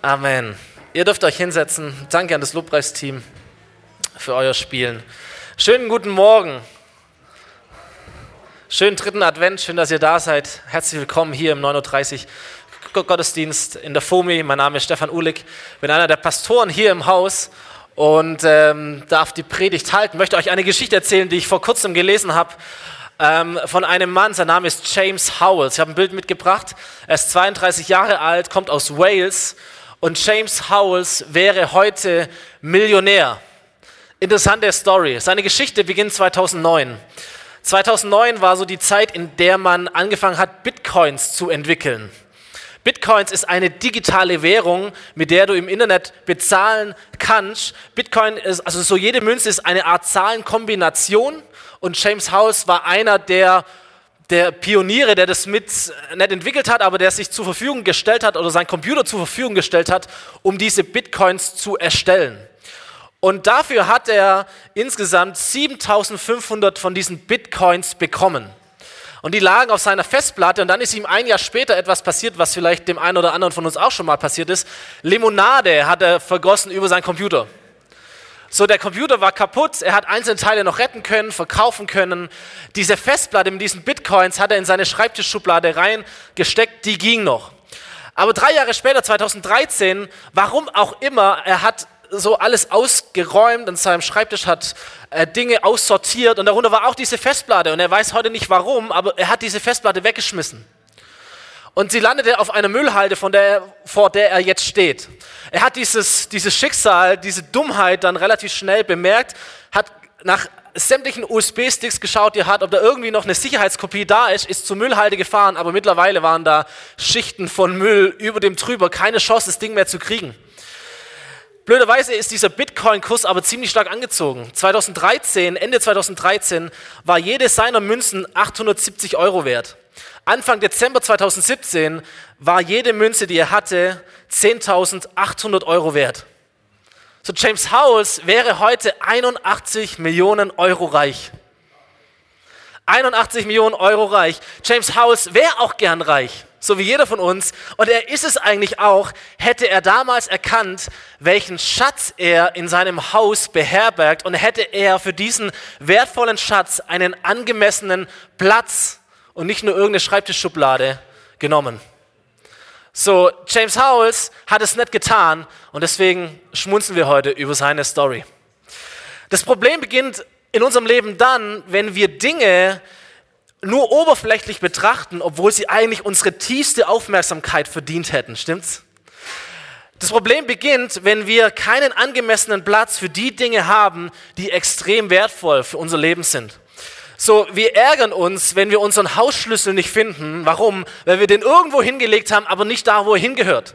Amen. Ihr dürft euch hinsetzen. Danke an das Lobpreisteam für euer Spielen. Schönen guten Morgen. Schönen dritten Advent. Schön, dass ihr da seid. Herzlich willkommen hier im 9.30 Uhr Gottesdienst in der FOMI. Mein Name ist Stefan Uhlig. bin einer der Pastoren hier im Haus und ähm, darf die Predigt halten. Möchte euch eine Geschichte erzählen, die ich vor kurzem gelesen habe ähm, von einem Mann, sein Name ist James Howells. Ich habe ein Bild mitgebracht. Er ist 32 Jahre alt, kommt aus Wales und James Howells wäre heute Millionär. Interessante Story. Seine Geschichte beginnt 2009. 2009 war so die Zeit, in der man angefangen hat, Bitcoins zu entwickeln. Bitcoins ist eine digitale Währung, mit der du im Internet bezahlen kannst. Bitcoin ist, also so jede Münze ist eine Art Zahlenkombination und James House war einer der, der Pioniere, der das mit nicht entwickelt hat, aber der sich zur Verfügung gestellt hat oder sein Computer zur Verfügung gestellt hat, um diese Bitcoins zu erstellen. Und dafür hat er insgesamt 7500 von diesen Bitcoins bekommen. Und die lagen auf seiner Festplatte und dann ist ihm ein Jahr später etwas passiert, was vielleicht dem einen oder anderen von uns auch schon mal passiert ist. Limonade hat er vergossen über seinen Computer. So, der Computer war kaputt, er hat einzelne Teile noch retten können, verkaufen können. Diese Festplatte mit diesen Bitcoins hat er in seine Schreibtischschublade reingesteckt, die ging noch. Aber drei Jahre später, 2013, warum auch immer, er hat so alles ausgeräumt an seinem Schreibtisch, hat äh, Dinge aussortiert und darunter war auch diese Festplatte und er weiß heute nicht warum, aber er hat diese Festplatte weggeschmissen. Und sie landete auf einer Müllhalde, von der, vor der er jetzt steht. Er hat dieses, dieses Schicksal, diese Dummheit dann relativ schnell bemerkt, hat nach sämtlichen USB-Sticks geschaut, die er hat, ob da irgendwie noch eine Sicherheitskopie da ist, ist zur Müllhalde gefahren, aber mittlerweile waren da Schichten von Müll über dem drüber, keine Chance, das Ding mehr zu kriegen. Blöderweise ist dieser Bitcoin-Kurs aber ziemlich stark angezogen. 2013, Ende 2013, war jede seiner Münzen 870 Euro wert. Anfang Dezember 2017 war jede Münze, die er hatte, 10.800 Euro wert. So James Howells wäre heute 81 Millionen Euro reich. 81 Millionen Euro reich. James Howells wäre auch gern reich, so wie jeder von uns. Und er ist es eigentlich auch, hätte er damals erkannt, welchen Schatz er in seinem Haus beherbergt und hätte er für diesen wertvollen Schatz einen angemessenen Platz und nicht nur irgendeine Schreibtischschublade genommen. So, James Howells hat es nicht getan und deswegen schmunzeln wir heute über seine Story. Das Problem beginnt in unserem Leben dann, wenn wir Dinge nur oberflächlich betrachten, obwohl sie eigentlich unsere tiefste Aufmerksamkeit verdient hätten. Stimmt's? Das Problem beginnt, wenn wir keinen angemessenen Platz für die Dinge haben, die extrem wertvoll für unser Leben sind. So, wir ärgern uns, wenn wir unseren Hausschlüssel nicht finden. Warum? Weil wir den irgendwo hingelegt haben, aber nicht da, wo er hingehört.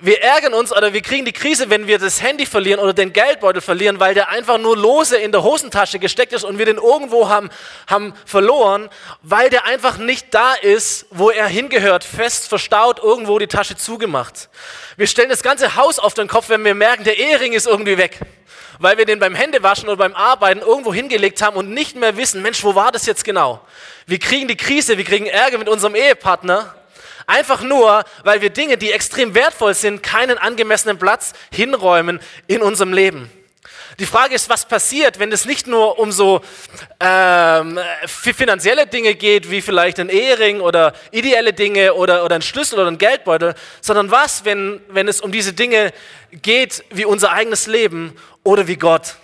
Wir ärgern uns oder wir kriegen die Krise, wenn wir das Handy verlieren oder den Geldbeutel verlieren, weil der einfach nur lose in der Hosentasche gesteckt ist und wir den irgendwo haben, haben verloren, weil der einfach nicht da ist, wo er hingehört, fest verstaut, irgendwo die Tasche zugemacht. Wir stellen das ganze Haus auf den Kopf, wenn wir merken, der Ehering ist irgendwie weg weil wir den beim Händewaschen oder beim Arbeiten irgendwo hingelegt haben und nicht mehr wissen, Mensch, wo war das jetzt genau? Wir kriegen die Krise, wir kriegen Ärger mit unserem Ehepartner, einfach nur, weil wir Dinge, die extrem wertvoll sind, keinen angemessenen Platz hinräumen in unserem Leben. Die Frage ist, was passiert, wenn es nicht nur um so ähm, finanzielle Dinge geht, wie vielleicht ein Ehering oder ideelle Dinge oder, oder ein Schlüssel oder ein Geldbeutel, sondern was, wenn, wenn es um diese Dinge geht, wie unser eigenes Leben oder wie Gott?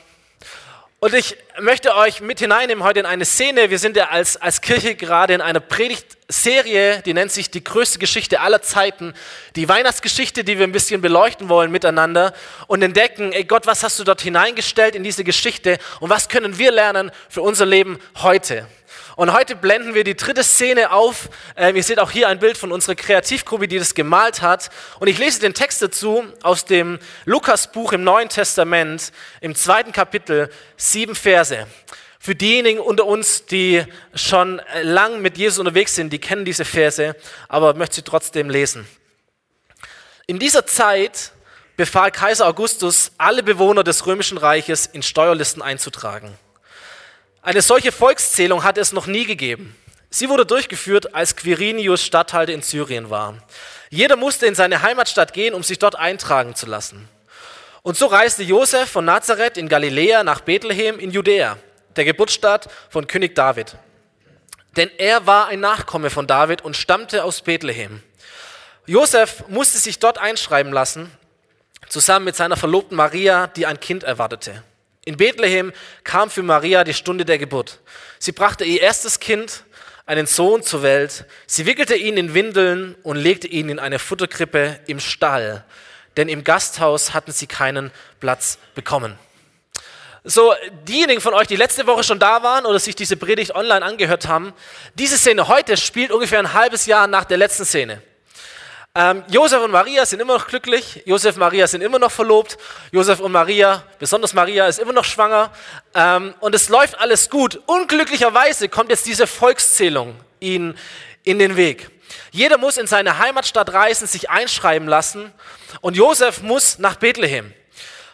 Und ich möchte euch mit hineinnehmen heute in eine Szene. Wir sind ja als, als Kirche gerade in einer Predigtserie, die nennt sich die größte Geschichte aller Zeiten. Die Weihnachtsgeschichte, die wir ein bisschen beleuchten wollen miteinander und entdecken, ey Gott, was hast du dort hineingestellt in diese Geschichte und was können wir lernen für unser Leben heute? Und heute blenden wir die dritte Szene auf. Ähm, ihr seht auch hier ein Bild von unserer Kreativgruppe, die das gemalt hat. Und ich lese den Text dazu aus dem Lukasbuch im Neuen Testament, im zweiten Kapitel, sieben Verse. Für diejenigen unter uns, die schon lang mit Jesus unterwegs sind, die kennen diese Verse, aber möchte sie trotzdem lesen. In dieser Zeit befahl Kaiser Augustus, alle Bewohner des römischen Reiches in Steuerlisten einzutragen. Eine solche Volkszählung hat es noch nie gegeben. Sie wurde durchgeführt, als Quirinius Statthalter in Syrien war. Jeder musste in seine Heimatstadt gehen, um sich dort eintragen zu lassen. Und so reiste Josef von Nazareth in Galiläa nach Bethlehem in Judäa, der Geburtsstadt von König David. Denn er war ein Nachkomme von David und stammte aus Bethlehem. Josef musste sich dort einschreiben lassen, zusammen mit seiner Verlobten Maria, die ein Kind erwartete. In Bethlehem kam für Maria die Stunde der Geburt. Sie brachte ihr erstes Kind, einen Sohn zur Welt. Sie wickelte ihn in Windeln und legte ihn in eine Futterkrippe im Stall, denn im Gasthaus hatten sie keinen Platz bekommen. So, diejenigen von euch, die letzte Woche schon da waren oder sich diese Predigt online angehört haben, diese Szene heute spielt ungefähr ein halbes Jahr nach der letzten Szene. Ähm, Josef und Maria sind immer noch glücklich, Josef und Maria sind immer noch verlobt, Josef und Maria, besonders Maria, ist immer noch schwanger ähm, und es läuft alles gut. Unglücklicherweise kommt jetzt diese Volkszählung ihnen in den Weg. Jeder muss in seine Heimatstadt reisen, sich einschreiben lassen und Josef muss nach Bethlehem.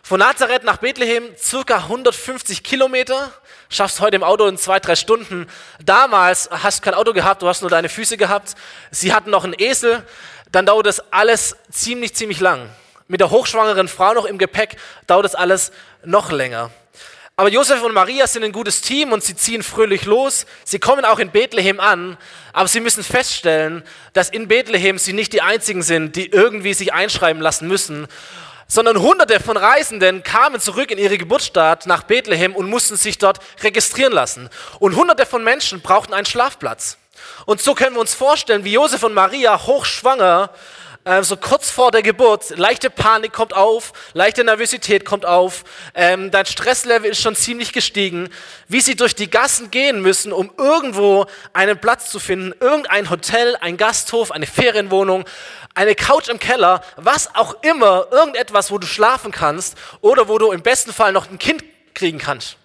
Von Nazareth nach Bethlehem circa 150 Kilometer. Schaffst heute im Auto in zwei, drei Stunden. Damals hast du kein Auto gehabt, du hast nur deine Füße gehabt. Sie hatten noch einen Esel. Dann dauert das alles ziemlich, ziemlich lang. Mit der hochschwangeren Frau noch im Gepäck dauert das alles noch länger. Aber Josef und Maria sind ein gutes Team und sie ziehen fröhlich los. Sie kommen auch in Bethlehem an, aber sie müssen feststellen, dass in Bethlehem sie nicht die einzigen sind, die irgendwie sich einschreiben lassen müssen sondern hunderte von Reisenden kamen zurück in ihre Geburtsstadt nach Bethlehem und mussten sich dort registrieren lassen. Und hunderte von Menschen brauchten einen Schlafplatz. Und so können wir uns vorstellen, wie Josef und Maria hochschwanger, äh, so kurz vor der Geburt, leichte Panik kommt auf, leichte Nervosität kommt auf, ähm, dein Stresslevel ist schon ziemlich gestiegen, wie sie durch die Gassen gehen müssen, um irgendwo einen Platz zu finden, irgendein Hotel, ein Gasthof, eine Ferienwohnung, eine Couch im Keller, was auch immer, irgendetwas, wo du schlafen kannst oder wo du im besten Fall noch ein Kind kriegen kannst.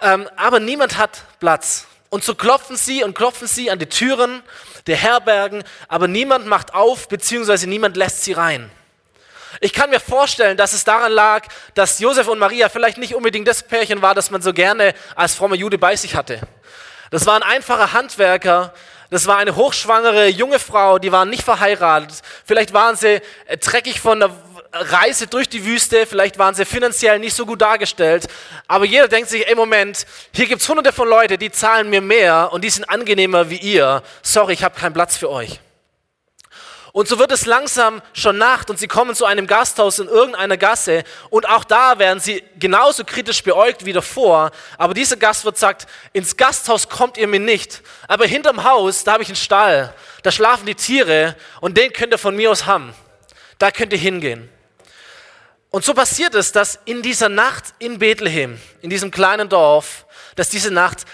Ähm, aber niemand hat Platz. Und so klopfen sie und klopfen sie an die Türen der Herbergen, aber niemand macht auf, beziehungsweise niemand lässt sie rein. Ich kann mir vorstellen, dass es daran lag, dass Josef und Maria vielleicht nicht unbedingt das Pärchen war, das man so gerne als frommer Jude bei sich hatte. Das waren einfache Handwerker, das war eine hochschwangere junge Frau, die waren nicht verheiratet. Vielleicht waren sie äh, dreckig von der Reise durch die Wüste, vielleicht waren sie finanziell nicht so gut dargestellt, aber jeder denkt sich, ey Moment, hier gibt es hunderte von Leuten, die zahlen mir mehr und die sind angenehmer wie ihr. Sorry, ich habe keinen Platz für euch. Und so wird es langsam schon Nacht und sie kommen zu einem Gasthaus in irgendeiner Gasse und auch da werden sie genauso kritisch beäugt wie davor. Aber dieser Gastwirt sagt, ins Gasthaus kommt ihr mir nicht, aber hinterm Haus, da habe ich einen Stall, da schlafen die Tiere und den könnt ihr von mir aus haben. Da könnt ihr hingehen. Und so passiert es, dass in dieser Nacht in Bethlehem, in diesem kleinen Dorf, dass diese Nacht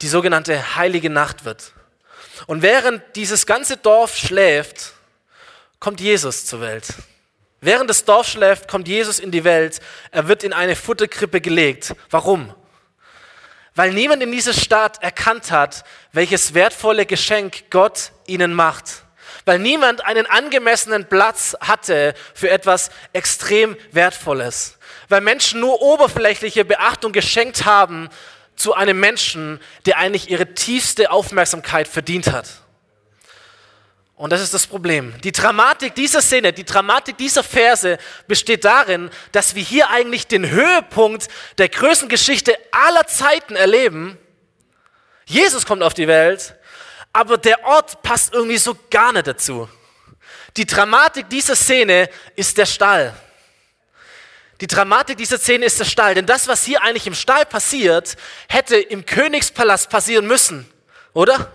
die sogenannte heilige Nacht wird. Und während dieses ganze Dorf schläft, kommt Jesus zur Welt. Während das Dorf schläft, kommt Jesus in die Welt. Er wird in eine Futterkrippe gelegt. Warum? Weil niemand in dieser Stadt erkannt hat, welches wertvolle Geschenk Gott ihnen macht. Weil niemand einen angemessenen Platz hatte für etwas extrem Wertvolles. Weil Menschen nur oberflächliche Beachtung geschenkt haben zu einem Menschen, der eigentlich ihre tiefste Aufmerksamkeit verdient hat. Und das ist das Problem. Die Dramatik dieser Szene, die Dramatik dieser Verse besteht darin, dass wir hier eigentlich den Höhepunkt der größten Geschichte aller Zeiten erleben. Jesus kommt auf die Welt, aber der Ort passt irgendwie so gar nicht dazu. Die Dramatik dieser Szene ist der Stall. Die Dramatik dieser Szene ist der Stall, denn das, was hier eigentlich im Stall passiert, hätte im Königspalast passieren müssen, oder?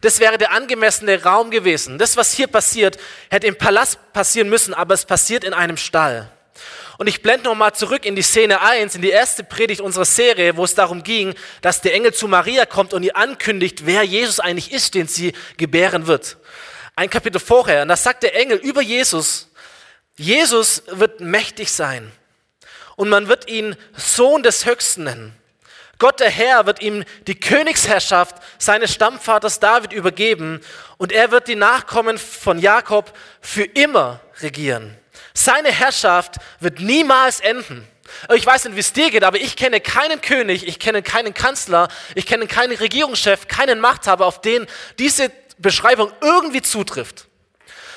Das wäre der angemessene Raum gewesen. Das, was hier passiert, hätte im Palast passieren müssen, aber es passiert in einem Stall. Und ich blende nochmal zurück in die Szene 1, in die erste Predigt unserer Serie, wo es darum ging, dass der Engel zu Maria kommt und ihr ankündigt, wer Jesus eigentlich ist, den sie gebären wird. Ein Kapitel vorher. Und da sagt der Engel über Jesus, Jesus wird mächtig sein. Und man wird ihn Sohn des Höchsten nennen. Gott der Herr wird ihm die Königsherrschaft seines Stammvaters David übergeben und er wird die Nachkommen von Jakob für immer regieren. Seine Herrschaft wird niemals enden. Ich weiß nicht, wie es dir geht, aber ich kenne keinen König, ich kenne keinen Kanzler, ich kenne keinen Regierungschef, keinen Machthaber, auf den diese Beschreibung irgendwie zutrifft.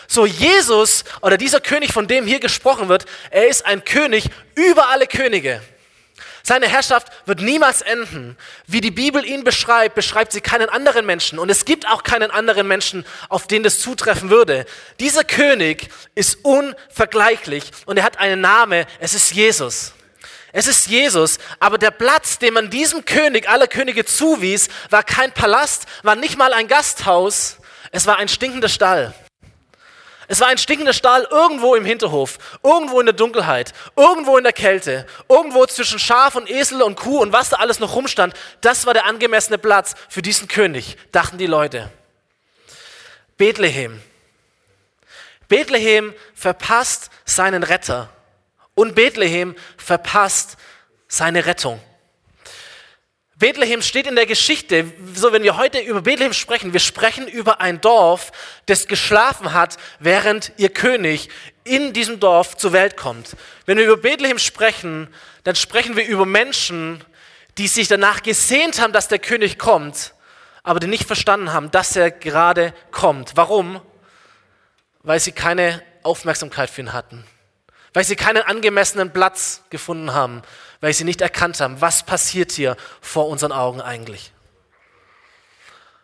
So Jesus oder dieser König, von dem hier gesprochen wird, er ist ein König über alle Könige. Seine Herrschaft wird niemals enden. Wie die Bibel ihn beschreibt, beschreibt sie keinen anderen Menschen. Und es gibt auch keinen anderen Menschen, auf den das zutreffen würde. Dieser König ist unvergleichlich und er hat einen Namen. Es ist Jesus. Es ist Jesus, aber der Platz, den man diesem König aller Könige zuwies, war kein Palast, war nicht mal ein Gasthaus, es war ein stinkender Stall. Es war ein stinkender Stall irgendwo im Hinterhof, irgendwo in der Dunkelheit, irgendwo in der Kälte, irgendwo zwischen Schaf und Esel und Kuh und was da alles noch rumstand. Das war der angemessene Platz für diesen König, dachten die Leute. Bethlehem. Bethlehem verpasst seinen Retter und Bethlehem verpasst seine Rettung. Bethlehem steht in der Geschichte, so wenn wir heute über Bethlehem sprechen, wir sprechen über ein Dorf, das geschlafen hat, während ihr König in diesem Dorf zur Welt kommt. Wenn wir über Bethlehem sprechen, dann sprechen wir über Menschen, die sich danach gesehnt haben, dass der König kommt, aber die nicht verstanden haben, dass er gerade kommt. Warum? Weil sie keine Aufmerksamkeit für ihn hatten weil sie keinen angemessenen Platz gefunden haben, weil sie nicht erkannt haben, was passiert hier vor unseren Augen eigentlich.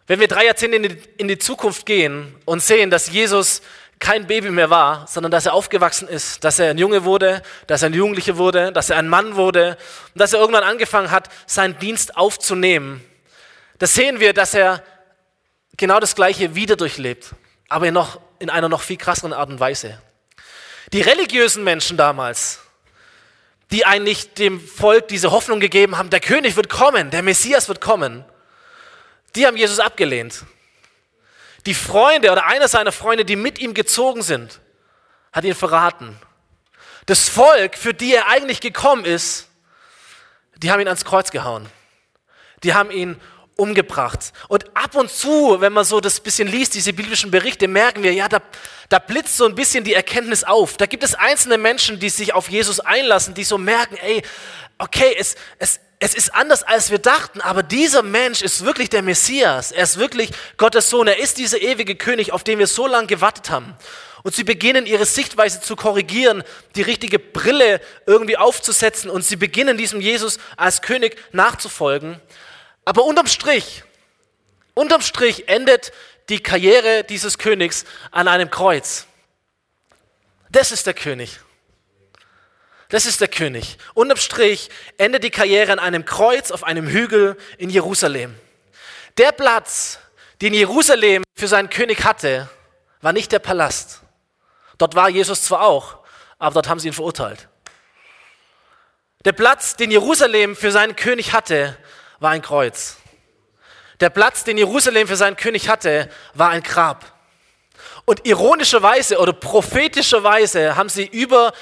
Wenn wir drei Jahrzehnte in die, in die Zukunft gehen und sehen, dass Jesus kein Baby mehr war, sondern dass er aufgewachsen ist, dass er ein Junge wurde, dass er ein Jugendlicher wurde, dass er ein Mann wurde und dass er irgendwann angefangen hat, seinen Dienst aufzunehmen, da sehen wir, dass er genau das Gleiche wieder durchlebt, aber noch, in einer noch viel krasseren Art und Weise. Die religiösen Menschen damals, die eigentlich dem Volk diese Hoffnung gegeben haben, der König wird kommen, der Messias wird kommen, die haben Jesus abgelehnt. Die Freunde oder einer seiner Freunde, die mit ihm gezogen sind, hat ihn verraten. Das Volk, für die er eigentlich gekommen ist, die haben ihn ans Kreuz gehauen. Die haben ihn umgebracht. Und ab und zu, wenn man so das bisschen liest, diese biblischen Berichte, merken wir, ja, da, da blitzt so ein bisschen die Erkenntnis auf. Da gibt es einzelne Menschen, die sich auf Jesus einlassen, die so merken, ey, okay, es, es, es ist anders, als wir dachten, aber dieser Mensch ist wirklich der Messias. Er ist wirklich Gottes Sohn. Er ist dieser ewige König, auf den wir so lange gewartet haben. Und sie beginnen ihre Sichtweise zu korrigieren, die richtige Brille irgendwie aufzusetzen und sie beginnen diesem Jesus als König nachzufolgen. Aber unterm Strich, unterm Strich endet die Karriere dieses Königs an einem Kreuz. Das ist der König. Das ist der König. Unterm Strich endet die Karriere an einem Kreuz auf einem Hügel in Jerusalem. Der Platz, den Jerusalem für seinen König hatte, war nicht der Palast. Dort war Jesus zwar auch, aber dort haben sie ihn verurteilt. Der Platz, den Jerusalem für seinen König hatte, war ein Kreuz. Der Platz, den Jerusalem für seinen König hatte, war ein Grab. Und ironischerweise oder prophetischerweise haben sie über,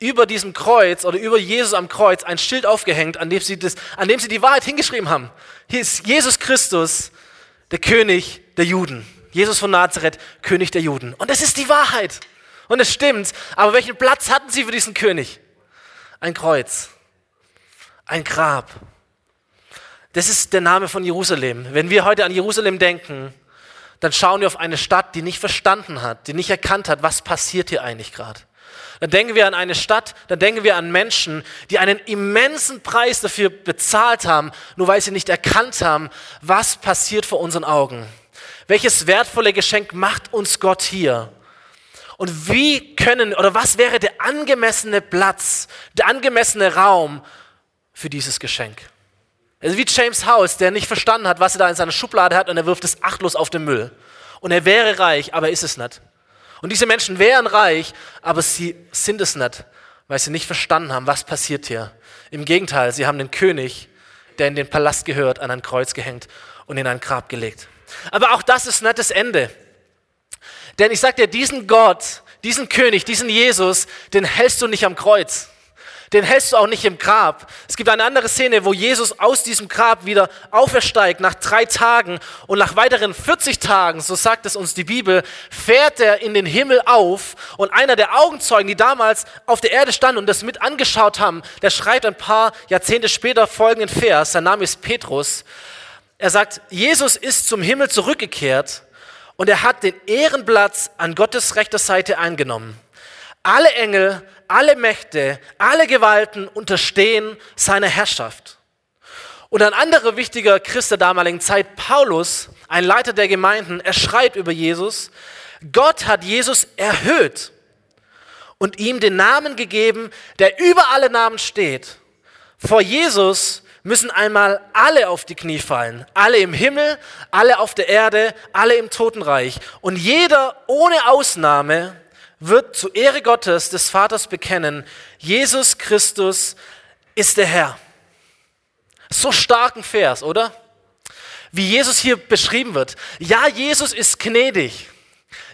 über diesem Kreuz oder über Jesus am Kreuz ein Schild aufgehängt, an dem, sie das, an dem sie die Wahrheit hingeschrieben haben. Hier ist Jesus Christus, der König der Juden. Jesus von Nazareth, König der Juden. Und das ist die Wahrheit. Und es stimmt. Aber welchen Platz hatten sie für diesen König? Ein Kreuz. Ein Grab. Das ist der Name von Jerusalem. Wenn wir heute an Jerusalem denken, dann schauen wir auf eine Stadt, die nicht verstanden hat, die nicht erkannt hat, was passiert hier eigentlich gerade. Dann denken wir an eine Stadt, dann denken wir an Menschen, die einen immensen Preis dafür bezahlt haben, nur weil sie nicht erkannt haben, was passiert vor unseren Augen. Welches wertvolle Geschenk macht uns Gott hier? Und wie können oder was wäre der angemessene Platz, der angemessene Raum für dieses Geschenk? Es ist wie James House, der nicht verstanden hat, was er da in seiner Schublade hat und er wirft es achtlos auf den Müll. Und er wäre reich, aber ist es nicht. Und diese Menschen wären reich, aber sie sind es nicht, weil sie nicht verstanden haben, was passiert hier. Im Gegenteil, sie haben den König, der in den Palast gehört, an ein Kreuz gehängt und in ein Grab gelegt. Aber auch das ist nicht das Ende. Denn ich sage dir, diesen Gott, diesen König, diesen Jesus, den hältst du nicht am Kreuz. Den hältst du auch nicht im Grab. Es gibt eine andere Szene, wo Jesus aus diesem Grab wieder aufersteigt nach drei Tagen und nach weiteren 40 Tagen, so sagt es uns die Bibel, fährt er in den Himmel auf und einer der Augenzeugen, die damals auf der Erde standen und das mit angeschaut haben, der schreibt ein paar Jahrzehnte später folgenden Vers, sein Name ist Petrus. Er sagt, Jesus ist zum Himmel zurückgekehrt und er hat den Ehrenplatz an Gottes rechter Seite eingenommen. Alle Engel, alle Mächte, alle Gewalten unterstehen seiner Herrschaft. Und ein anderer wichtiger Christ der damaligen Zeit, Paulus, ein Leiter der Gemeinden, er schreibt über Jesus, Gott hat Jesus erhöht und ihm den Namen gegeben, der über alle Namen steht. Vor Jesus müssen einmal alle auf die Knie fallen. Alle im Himmel, alle auf der Erde, alle im Totenreich. Und jeder ohne Ausnahme wird zu Ehre Gottes, des Vaters bekennen, Jesus Christus ist der Herr. So starken Vers, oder? Wie Jesus hier beschrieben wird. Ja, Jesus ist gnädig.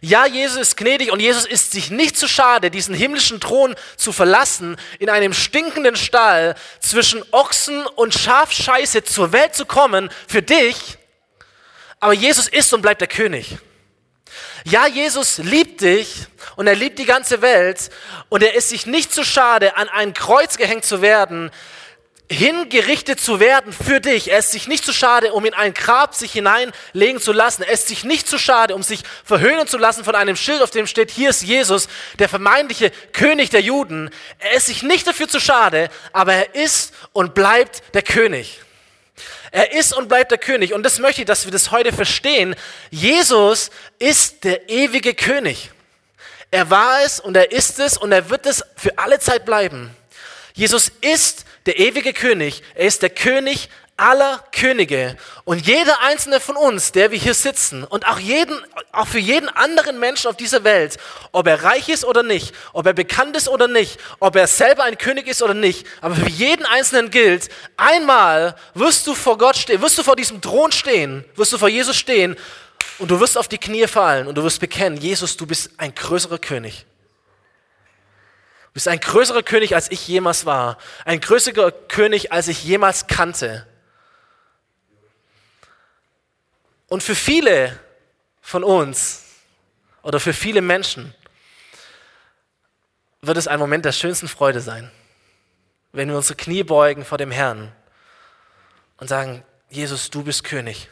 Ja, Jesus ist gnädig und Jesus ist sich nicht zu schade, diesen himmlischen Thron zu verlassen, in einem stinkenden Stall zwischen Ochsen und Schafscheiße zur Welt zu kommen für dich. Aber Jesus ist und bleibt der König. Ja, Jesus liebt dich und er liebt die ganze Welt und er ist sich nicht zu schade, an ein Kreuz gehängt zu werden, hingerichtet zu werden für dich. Er ist sich nicht zu schade, um in ein Grab sich hineinlegen zu lassen. Er ist sich nicht zu schade, um sich verhöhnen zu lassen von einem Schild, auf dem steht, hier ist Jesus, der vermeintliche König der Juden. Er ist sich nicht dafür zu schade, aber er ist und bleibt der König. Er ist und bleibt der König. Und das möchte ich, dass wir das heute verstehen. Jesus ist der ewige König. Er war es und er ist es und er wird es für alle Zeit bleiben. Jesus ist der ewige König. Er ist der König aller Könige. Und jeder einzelne von uns, der wir hier sitzen und auch, jeden, auch für jeden anderen Menschen auf dieser Welt, ob er reich ist oder nicht, ob er bekannt ist oder nicht, ob er selber ein König ist oder nicht, aber für jeden Einzelnen gilt, einmal wirst du vor Gott stehen, wirst du vor diesem Thron stehen, wirst du vor Jesus stehen und du wirst auf die Knie fallen und du wirst bekennen, Jesus, du bist ein größerer König. Du bist ein größerer König, als ich jemals war. Ein größerer König, als ich jemals kannte. Und für viele von uns oder für viele Menschen wird es ein Moment der schönsten Freude sein, wenn wir unsere Knie beugen vor dem Herrn und sagen, Jesus, du bist König.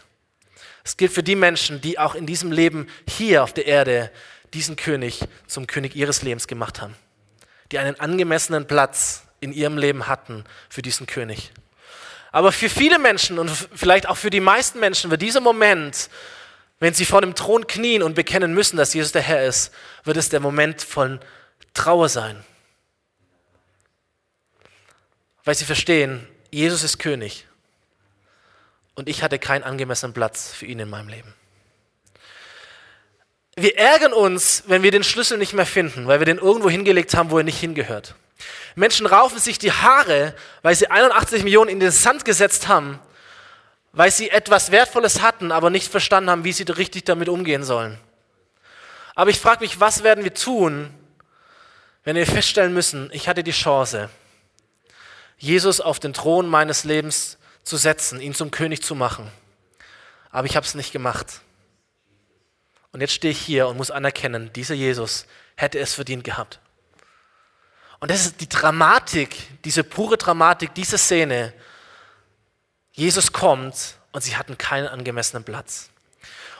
Es gilt für die Menschen, die auch in diesem Leben hier auf der Erde diesen König zum König ihres Lebens gemacht haben, die einen angemessenen Platz in ihrem Leben hatten für diesen König. Aber für viele Menschen und vielleicht auch für die meisten Menschen wird dieser Moment, wenn sie vor dem Thron knien und bekennen müssen, dass Jesus der Herr ist, wird es der Moment von Trauer sein. Weil sie verstehen, Jesus ist König und ich hatte keinen angemessenen Platz für ihn in meinem Leben. Wir ärgern uns, wenn wir den Schlüssel nicht mehr finden, weil wir den irgendwo hingelegt haben, wo er nicht hingehört. Menschen raufen sich die Haare, weil sie 81 Millionen in den Sand gesetzt haben, weil sie etwas Wertvolles hatten, aber nicht verstanden haben, wie sie richtig damit umgehen sollen. Aber ich frage mich, was werden wir tun, wenn wir feststellen müssen, ich hatte die Chance, Jesus auf den Thron meines Lebens zu setzen, ihn zum König zu machen. Aber ich habe es nicht gemacht. Und jetzt stehe ich hier und muss anerkennen, dieser Jesus hätte es verdient gehabt. Und das ist die Dramatik, diese pure Dramatik, diese Szene. Jesus kommt und sie hatten keinen angemessenen Platz.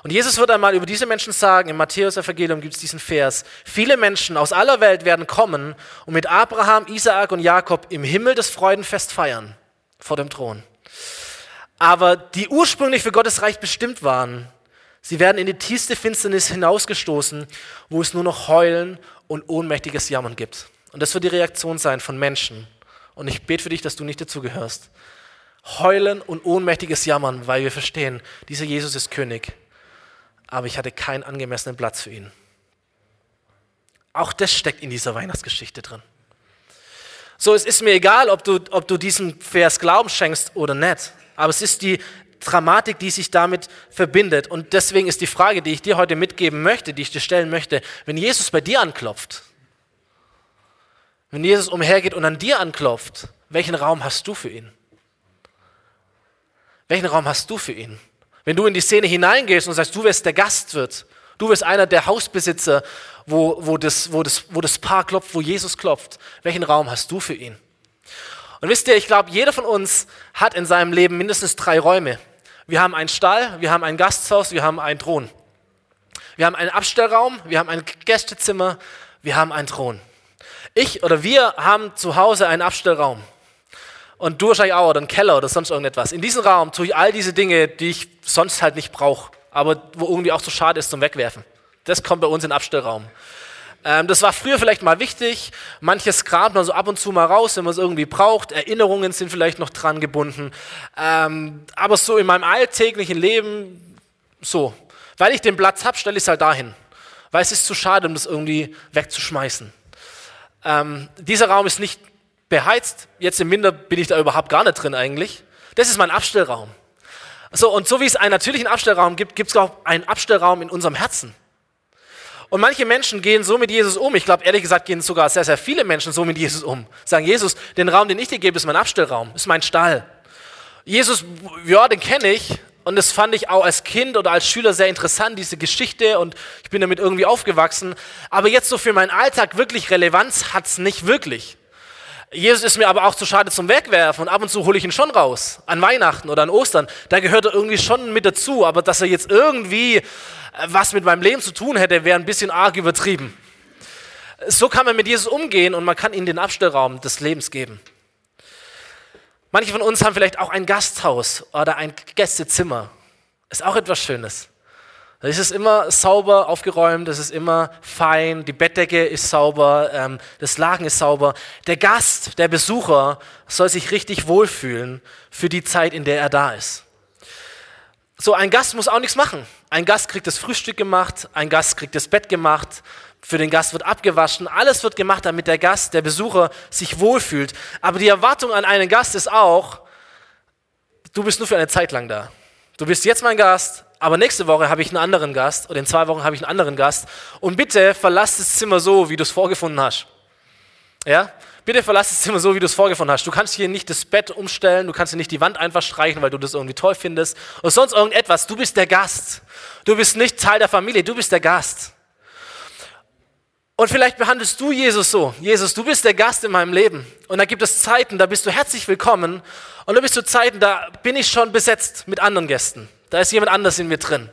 Und Jesus wird einmal über diese Menschen sagen, im Matthäus-Evangelium gibt es diesen Vers, viele Menschen aus aller Welt werden kommen und mit Abraham, Isaak und Jakob im Himmel das Freudenfest feiern, vor dem Thron. Aber die ursprünglich für Gottes Reich bestimmt waren, sie werden in die tiefste Finsternis hinausgestoßen, wo es nur noch Heulen und ohnmächtiges Jammern gibt. Und das wird die Reaktion sein von Menschen. Und ich bete für dich, dass du nicht dazugehörst. Heulen und ohnmächtiges Jammern, weil wir verstehen, dieser Jesus ist König. Aber ich hatte keinen angemessenen Platz für ihn. Auch das steckt in dieser Weihnachtsgeschichte drin. So, es ist mir egal, ob du, ob du diesem Vers Glauben schenkst oder nicht. Aber es ist die Dramatik, die sich damit verbindet. Und deswegen ist die Frage, die ich dir heute mitgeben möchte, die ich dir stellen möchte, wenn Jesus bei dir anklopft, Wenn Jesus umhergeht und an dir anklopft, welchen Raum hast du für ihn? Welchen Raum hast du für ihn? Wenn du in die Szene hineingehst und sagst, du wirst der Gastwirt, du wirst einer der Hausbesitzer, wo, wo, das, wo, das, wo das Paar klopft, wo Jesus klopft, welchen Raum hast du für ihn? Und wisst ihr, ich glaube, jeder von uns hat in seinem Leben mindestens drei Räume. Wir haben einen Stall, wir haben ein Gasthaus, wir haben einen Thron. Wir haben einen Abstellraum, wir haben ein Gästezimmer, wir haben einen Thron. Ich oder wir haben zu Hause einen Abstellraum. Und du wahrscheinlich auch, oder einen Keller oder sonst irgendetwas. In diesem Raum tue ich all diese Dinge, die ich sonst halt nicht brauche, aber wo irgendwie auch zu schade ist zum Wegwerfen. Das kommt bei uns in den Abstellraum. Ähm, das war früher vielleicht mal wichtig. Manches grabt man so ab und zu mal raus, wenn man es irgendwie braucht. Erinnerungen sind vielleicht noch dran gebunden. Ähm, aber so in meinem alltäglichen Leben, so. Weil ich den Platz habe, stelle ich es halt dahin. Weil es ist zu schade, um das irgendwie wegzuschmeißen. Ähm, dieser Raum ist nicht beheizt. Jetzt im Winter bin ich da überhaupt gar nicht drin eigentlich. Das ist mein Abstellraum. So, und so wie es einen natürlichen Abstellraum gibt, gibt es auch einen Abstellraum in unserem Herzen. Und manche Menschen gehen so mit Jesus um. Ich glaube, ehrlich gesagt, gehen sogar sehr, sehr viele Menschen so mit Jesus um. Sagen, Jesus, den Raum, den ich dir gebe, ist mein Abstellraum, ist mein Stall. Jesus, ja, den kenne ich. Und das fand ich auch als Kind oder als Schüler sehr interessant, diese Geschichte. Und ich bin damit irgendwie aufgewachsen. Aber jetzt so für meinen Alltag wirklich Relevanz hat es nicht wirklich. Jesus ist mir aber auch zu schade zum Wegwerfen und ab und zu hole ich ihn schon raus. An Weihnachten oder an Ostern. Da gehört er irgendwie schon mit dazu. Aber dass er jetzt irgendwie äh, was mit meinem Leben zu tun hätte, wäre ein bisschen arg übertrieben. So kann man mit Jesus umgehen und man kann ihm den Abstellraum des Lebens geben. Manche von uns haben vielleicht auch ein Gasthaus oder ein Gästezimmer. Ist auch etwas Schönes. Es ist immer sauber aufgeräumt, es ist immer fein, die Bettdecke ist sauber, ähm, das Laken ist sauber. Der Gast, der Besucher soll sich richtig wohlfühlen für die Zeit, in der er da ist. So, ein Gast muss auch nichts machen. Ein Gast kriegt das Frühstück gemacht, ein Gast kriegt das Bett gemacht, für den Gast wird abgewaschen, alles wird gemacht, damit der Gast, der Besucher sich wohlfühlt. Aber die Erwartung an einen Gast ist auch, du bist nur für eine Zeit lang da. Du bist jetzt mein Gast, aber nächste Woche habe ich einen anderen Gast oder in zwei Wochen habe ich einen anderen Gast. Und bitte verlass das Zimmer so, wie du es vorgefunden hast. Ja? Bitte verlass das Zimmer so, wie du es vorgefunden hast. Du kannst hier nicht das Bett umstellen, du kannst hier nicht die Wand einfach streichen, weil du das irgendwie toll findest oder sonst irgendetwas. Du bist der Gast. Du bist nicht Teil der Familie, du bist der Gast. Und vielleicht behandelst du Jesus so. Jesus, du bist der Gast in meinem Leben. Und da gibt es Zeiten, da bist du herzlich willkommen. Und da bist du Zeiten, da bin ich schon besetzt mit anderen Gästen. Da ist jemand anders in mir drin.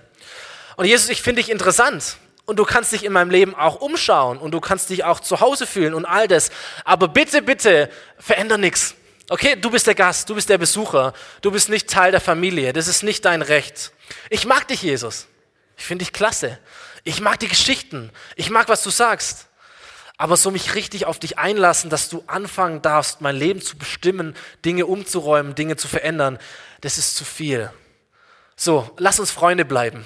Und Jesus, ich finde dich interessant. Und du kannst dich in meinem Leben auch umschauen. Und du kannst dich auch zu Hause fühlen und all das. Aber bitte, bitte, veränder nichts. Okay, du bist der Gast, du bist der Besucher. Du bist nicht Teil der Familie. Das ist nicht dein Recht. Ich mag dich, Jesus. Ich finde dich klasse. Ich mag die Geschichten. Ich mag, was du sagst. Aber so mich richtig auf dich einlassen, dass du anfangen darfst, mein Leben zu bestimmen, Dinge umzuräumen, Dinge zu verändern, das ist zu viel. So, lass uns Freunde bleiben.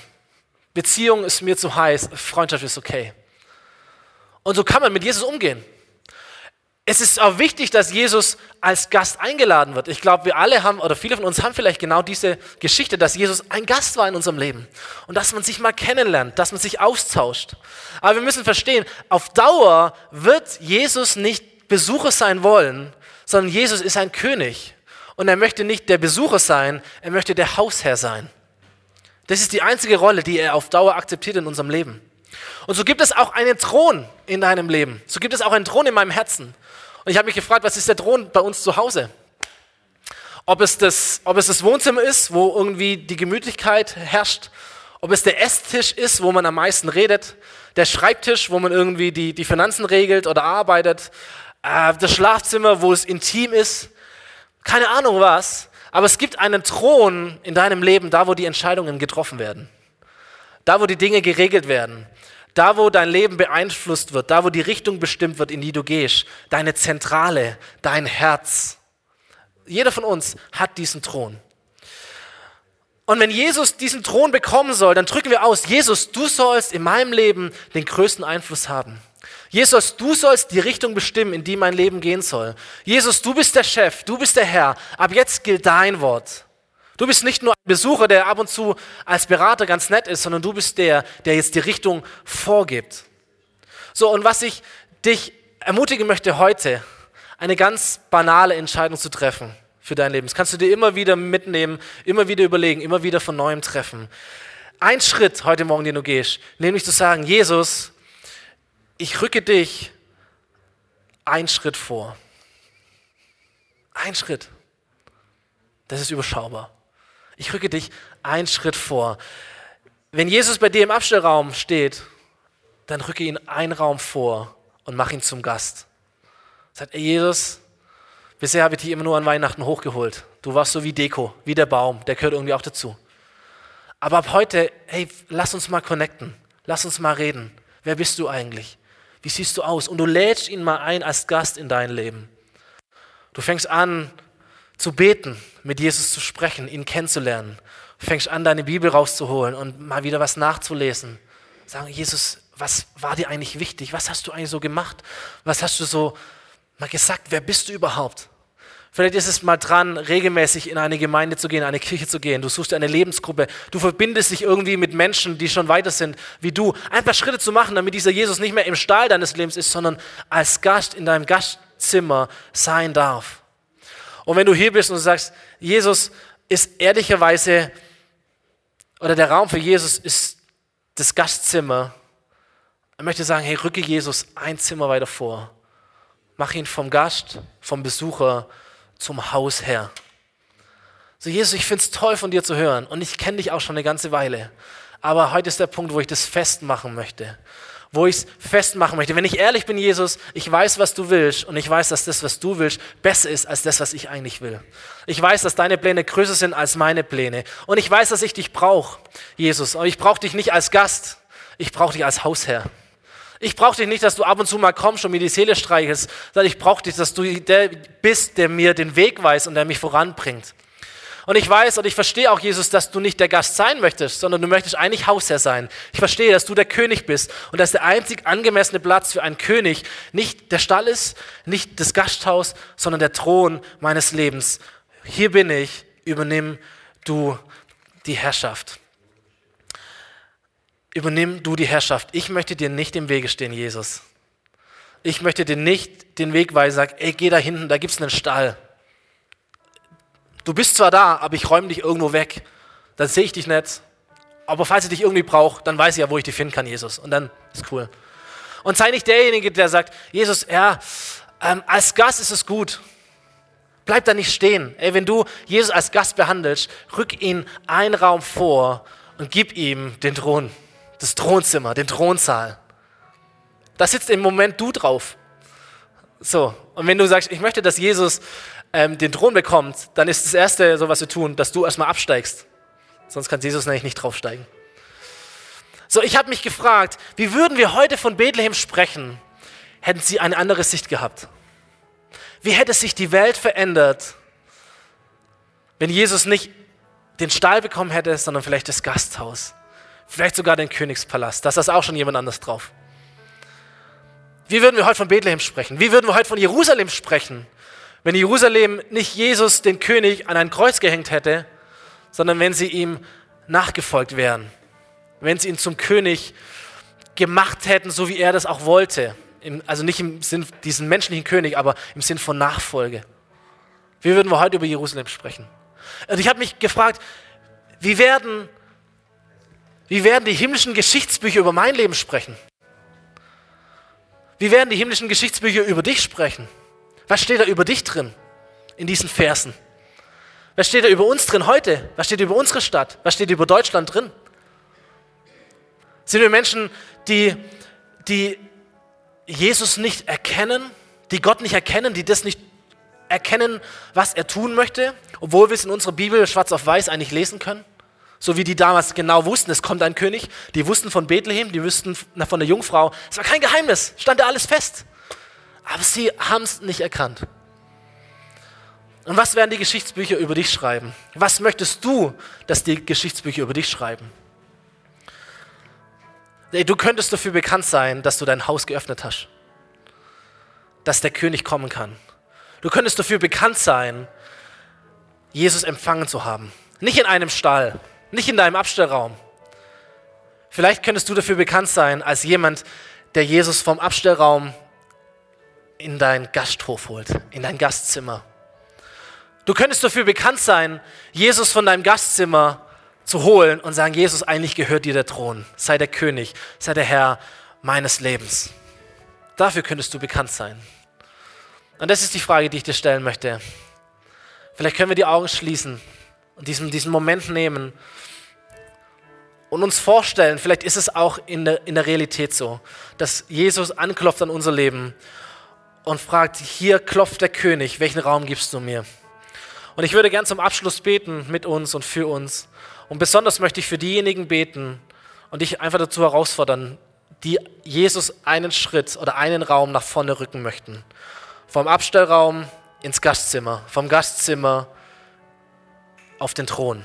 Beziehung ist mir zu heiß, Freundschaft ist okay. Und so kann man mit Jesus umgehen. Es ist auch wichtig, dass Jesus als Gast eingeladen wird. Ich glaube, wir alle haben, oder viele von uns haben vielleicht genau diese Geschichte, dass Jesus ein Gast war in unserem Leben. Und dass man sich mal kennenlernt, dass man sich austauscht. Aber wir müssen verstehen, auf Dauer wird Jesus nicht Besucher sein wollen, sondern Jesus ist ein König. Und er möchte nicht der Besucher sein, er möchte der Hausherr sein. Das ist die einzige Rolle, die er auf Dauer akzeptiert in unserem Leben. Und so gibt es auch einen Thron in deinem Leben. So gibt es auch einen Thron in meinem Herzen. Und ich habe mich gefragt, was ist der Thron bei uns zu Hause? Ob es, das, ob es das Wohnzimmer ist, wo irgendwie die Gemütlichkeit herrscht, ob es der Esstisch ist, wo man am meisten redet, der Schreibtisch, wo man irgendwie die, die Finanzen regelt oder arbeitet, äh, das Schlafzimmer, wo es intim ist, keine Ahnung was, aber es gibt einen Thron in deinem Leben, da wo die Entscheidungen getroffen werden, da wo die Dinge geregelt werden, da, wo dein Leben beeinflusst wird, da, wo die Richtung bestimmt wird, in die du gehst, deine Zentrale, dein Herz. Jeder von uns hat diesen Thron. Und wenn Jesus diesen Thron bekommen soll, dann drücken wir aus, Jesus, du sollst in meinem Leben den größten Einfluss haben. Jesus, du sollst die Richtung bestimmen, in die mein Leben gehen soll. Jesus, du bist der Chef, du bist der Herr. Ab jetzt gilt dein Wort. Du bist nicht nur ein Besucher, der ab und zu als Berater ganz nett ist, sondern du bist der, der jetzt die Richtung vorgibt. So, und was ich dich ermutigen möchte, heute eine ganz banale Entscheidung zu treffen für dein Leben. Das kannst du dir immer wieder mitnehmen, immer wieder überlegen, immer wieder von neuem treffen. Ein Schritt heute Morgen, den du gehst, nämlich zu sagen, Jesus, ich rücke dich einen Schritt vor. Ein Schritt. Das ist überschaubar. Ich rücke dich einen Schritt vor. Wenn Jesus bei dir im Abstellraum steht, dann rücke ihn einen Raum vor und mach ihn zum Gast. Sagt er, Jesus, bisher habe ich dich immer nur an Weihnachten hochgeholt. Du warst so wie Deko, wie der Baum, der gehört irgendwie auch dazu. Aber ab heute, hey, lass uns mal connecten. Lass uns mal reden. Wer bist du eigentlich? Wie siehst du aus? Und du lädst ihn mal ein als Gast in dein Leben. Du fängst an zu beten, mit Jesus zu sprechen, ihn kennenzulernen. Du fängst an, deine Bibel rauszuholen und mal wieder was nachzulesen. Sagen, Jesus, was war dir eigentlich wichtig? Was hast du eigentlich so gemacht? Was hast du so mal gesagt? Wer bist du überhaupt? Vielleicht ist es mal dran, regelmäßig in eine Gemeinde zu gehen, in eine Kirche zu gehen. Du suchst eine Lebensgruppe. Du verbindest dich irgendwie mit Menschen, die schon weiter sind wie du. Ein paar Schritte zu machen, damit dieser Jesus nicht mehr im Stall deines Lebens ist, sondern als Gast in deinem Gastzimmer sein darf. Und wenn du hier bist und sagst, Jesus ist ehrlicherweise, oder der Raum für Jesus ist das Gastzimmer, ich möchte sagen, hey, rücke Jesus ein Zimmer weiter vor. Mach ihn vom Gast, vom Besucher zum Hausherr. So, Jesus, ich finde es toll von dir zu hören und ich kenne dich auch schon eine ganze Weile. Aber heute ist der Punkt, wo ich das festmachen möchte. Wo ich es festmachen möchte. Wenn ich ehrlich bin, Jesus, ich weiß, was du willst und ich weiß, dass das, was du willst, besser ist als das, was ich eigentlich will. Ich weiß, dass deine Pläne größer sind als meine Pläne. Und ich weiß, dass ich dich brauche, Jesus. Aber ich brauche dich nicht als Gast, ich brauche dich als Hausherr. Ich brauche dich nicht, dass du ab und zu mal kommst und mir die Seele streichelst, sondern ich brauche dich, dass du der bist, der mir den Weg weiß und der mich voranbringt. Und ich weiß und ich verstehe auch, Jesus, dass du nicht der Gast sein möchtest, sondern du möchtest eigentlich Hausherr sein. Ich verstehe, dass du der König bist und dass der einzig angemessene Platz für einen König nicht der Stall ist, nicht das Gasthaus, sondern der Thron meines Lebens. Hier bin ich, übernimm du die Herrschaft übernimm du die Herrschaft. Ich möchte dir nicht im Wege stehen, Jesus. Ich möchte dir nicht den Weg weisen, sag, ey, geh da hinten, da gibt es einen Stall. Du bist zwar da, aber ich räume dich irgendwo weg. Dann sehe ich dich nicht. Aber falls ich dich irgendwie brauche, dann weiß ich ja, wo ich dich finden kann, Jesus. Und dann ist cool. Und sei nicht derjenige, der sagt, Jesus, ja, ähm, als Gast ist es gut. Bleib da nicht stehen. Ey, wenn du Jesus als Gast behandelst, rück ihn einen Raum vor und gib ihm den Thron das Thronzimmer, den Thronsaal. Da sitzt im Moment du drauf. So, und wenn du sagst, ich möchte, dass Jesus ähm, den Thron bekommt, dann ist das Erste, so was wir tun, dass du erstmal absteigst. Sonst kann Jesus nämlich nicht draufsteigen. So, ich habe mich gefragt, wie würden wir heute von Bethlehem sprechen, hätten sie eine andere Sicht gehabt? Wie hätte sich die Welt verändert, wenn Jesus nicht den Stall bekommen hätte, sondern vielleicht das Gasthaus? Vielleicht sogar den Königspalast. Da ist auch schon jemand anders drauf. Wie würden wir heute von Bethlehem sprechen? Wie würden wir heute von Jerusalem sprechen, wenn Jerusalem nicht Jesus, den König, an ein Kreuz gehängt hätte, sondern wenn sie ihm nachgefolgt wären? Wenn sie ihn zum König gemacht hätten, so wie er das auch wollte. also nicht im Sinn diesen menschlichen König, aber im Sinn von Nachfolge. Wie würden wir heute über Jerusalem sprechen? Und ich habe mich gefragt, wie werden wie werden die himmlischen Geschichtsbücher über mein Leben sprechen? Wie werden die himmlischen Geschichtsbücher über dich sprechen? Was steht da über dich drin in diesen Versen? Was steht da über uns drin heute? Was steht über unsere Stadt? Was steht über Deutschland drin? Sind wir Menschen, die, die Jesus nicht erkennen, die Gott nicht erkennen, die das nicht erkennen, was er tun möchte, obwohl wir es in unserer Bibel schwarz auf weiß eigentlich lesen können? So wie die damals genau wussten, es kommt ein König. Die wussten von Bethlehem, die wussten von der Jungfrau. Es war kein Geheimnis, stand da alles fest. Aber sie haben es nicht erkannt. Und was werden die Geschichtsbücher über dich schreiben? Was möchtest du, dass die Geschichtsbücher über dich schreiben? Du könntest dafür bekannt sein, dass du dein Haus geöffnet hast. Dass der König kommen kann. Du könntest dafür bekannt sein, Jesus empfangen zu haben. Nicht in einem Stall, nicht in deinem Abstellraum. Vielleicht könntest du dafür bekannt sein als jemand, der Jesus vom Abstellraum in deinen Gasthof holt, in dein Gastzimmer. Du könntest dafür bekannt sein, Jesus von deinem Gastzimmer zu holen und sagen, Jesus, eigentlich gehört dir der Thron. Sei der König, sei der Herr meines Lebens. Dafür könntest du bekannt sein. Und das ist die Frage, die ich dir stellen möchte. Vielleicht können wir die Augen schließen und diesen, diesen Moment nehmen und uns vorstellen, vielleicht ist es auch in der, in der Realität so, dass Jesus anklopft an unser Leben und fragt, hier klopft der König, welchen Raum gibst du mir? Und ich würde gern zum Abschluss beten mit uns und für uns. Und besonders möchte ich für diejenigen beten und dich einfach dazu herausfordern, die Jesus einen Schritt oder einen Raum nach vorne rücken möchten. Vom Abstellraum ins Gastzimmer, vom Gastzimmer auf den Thron.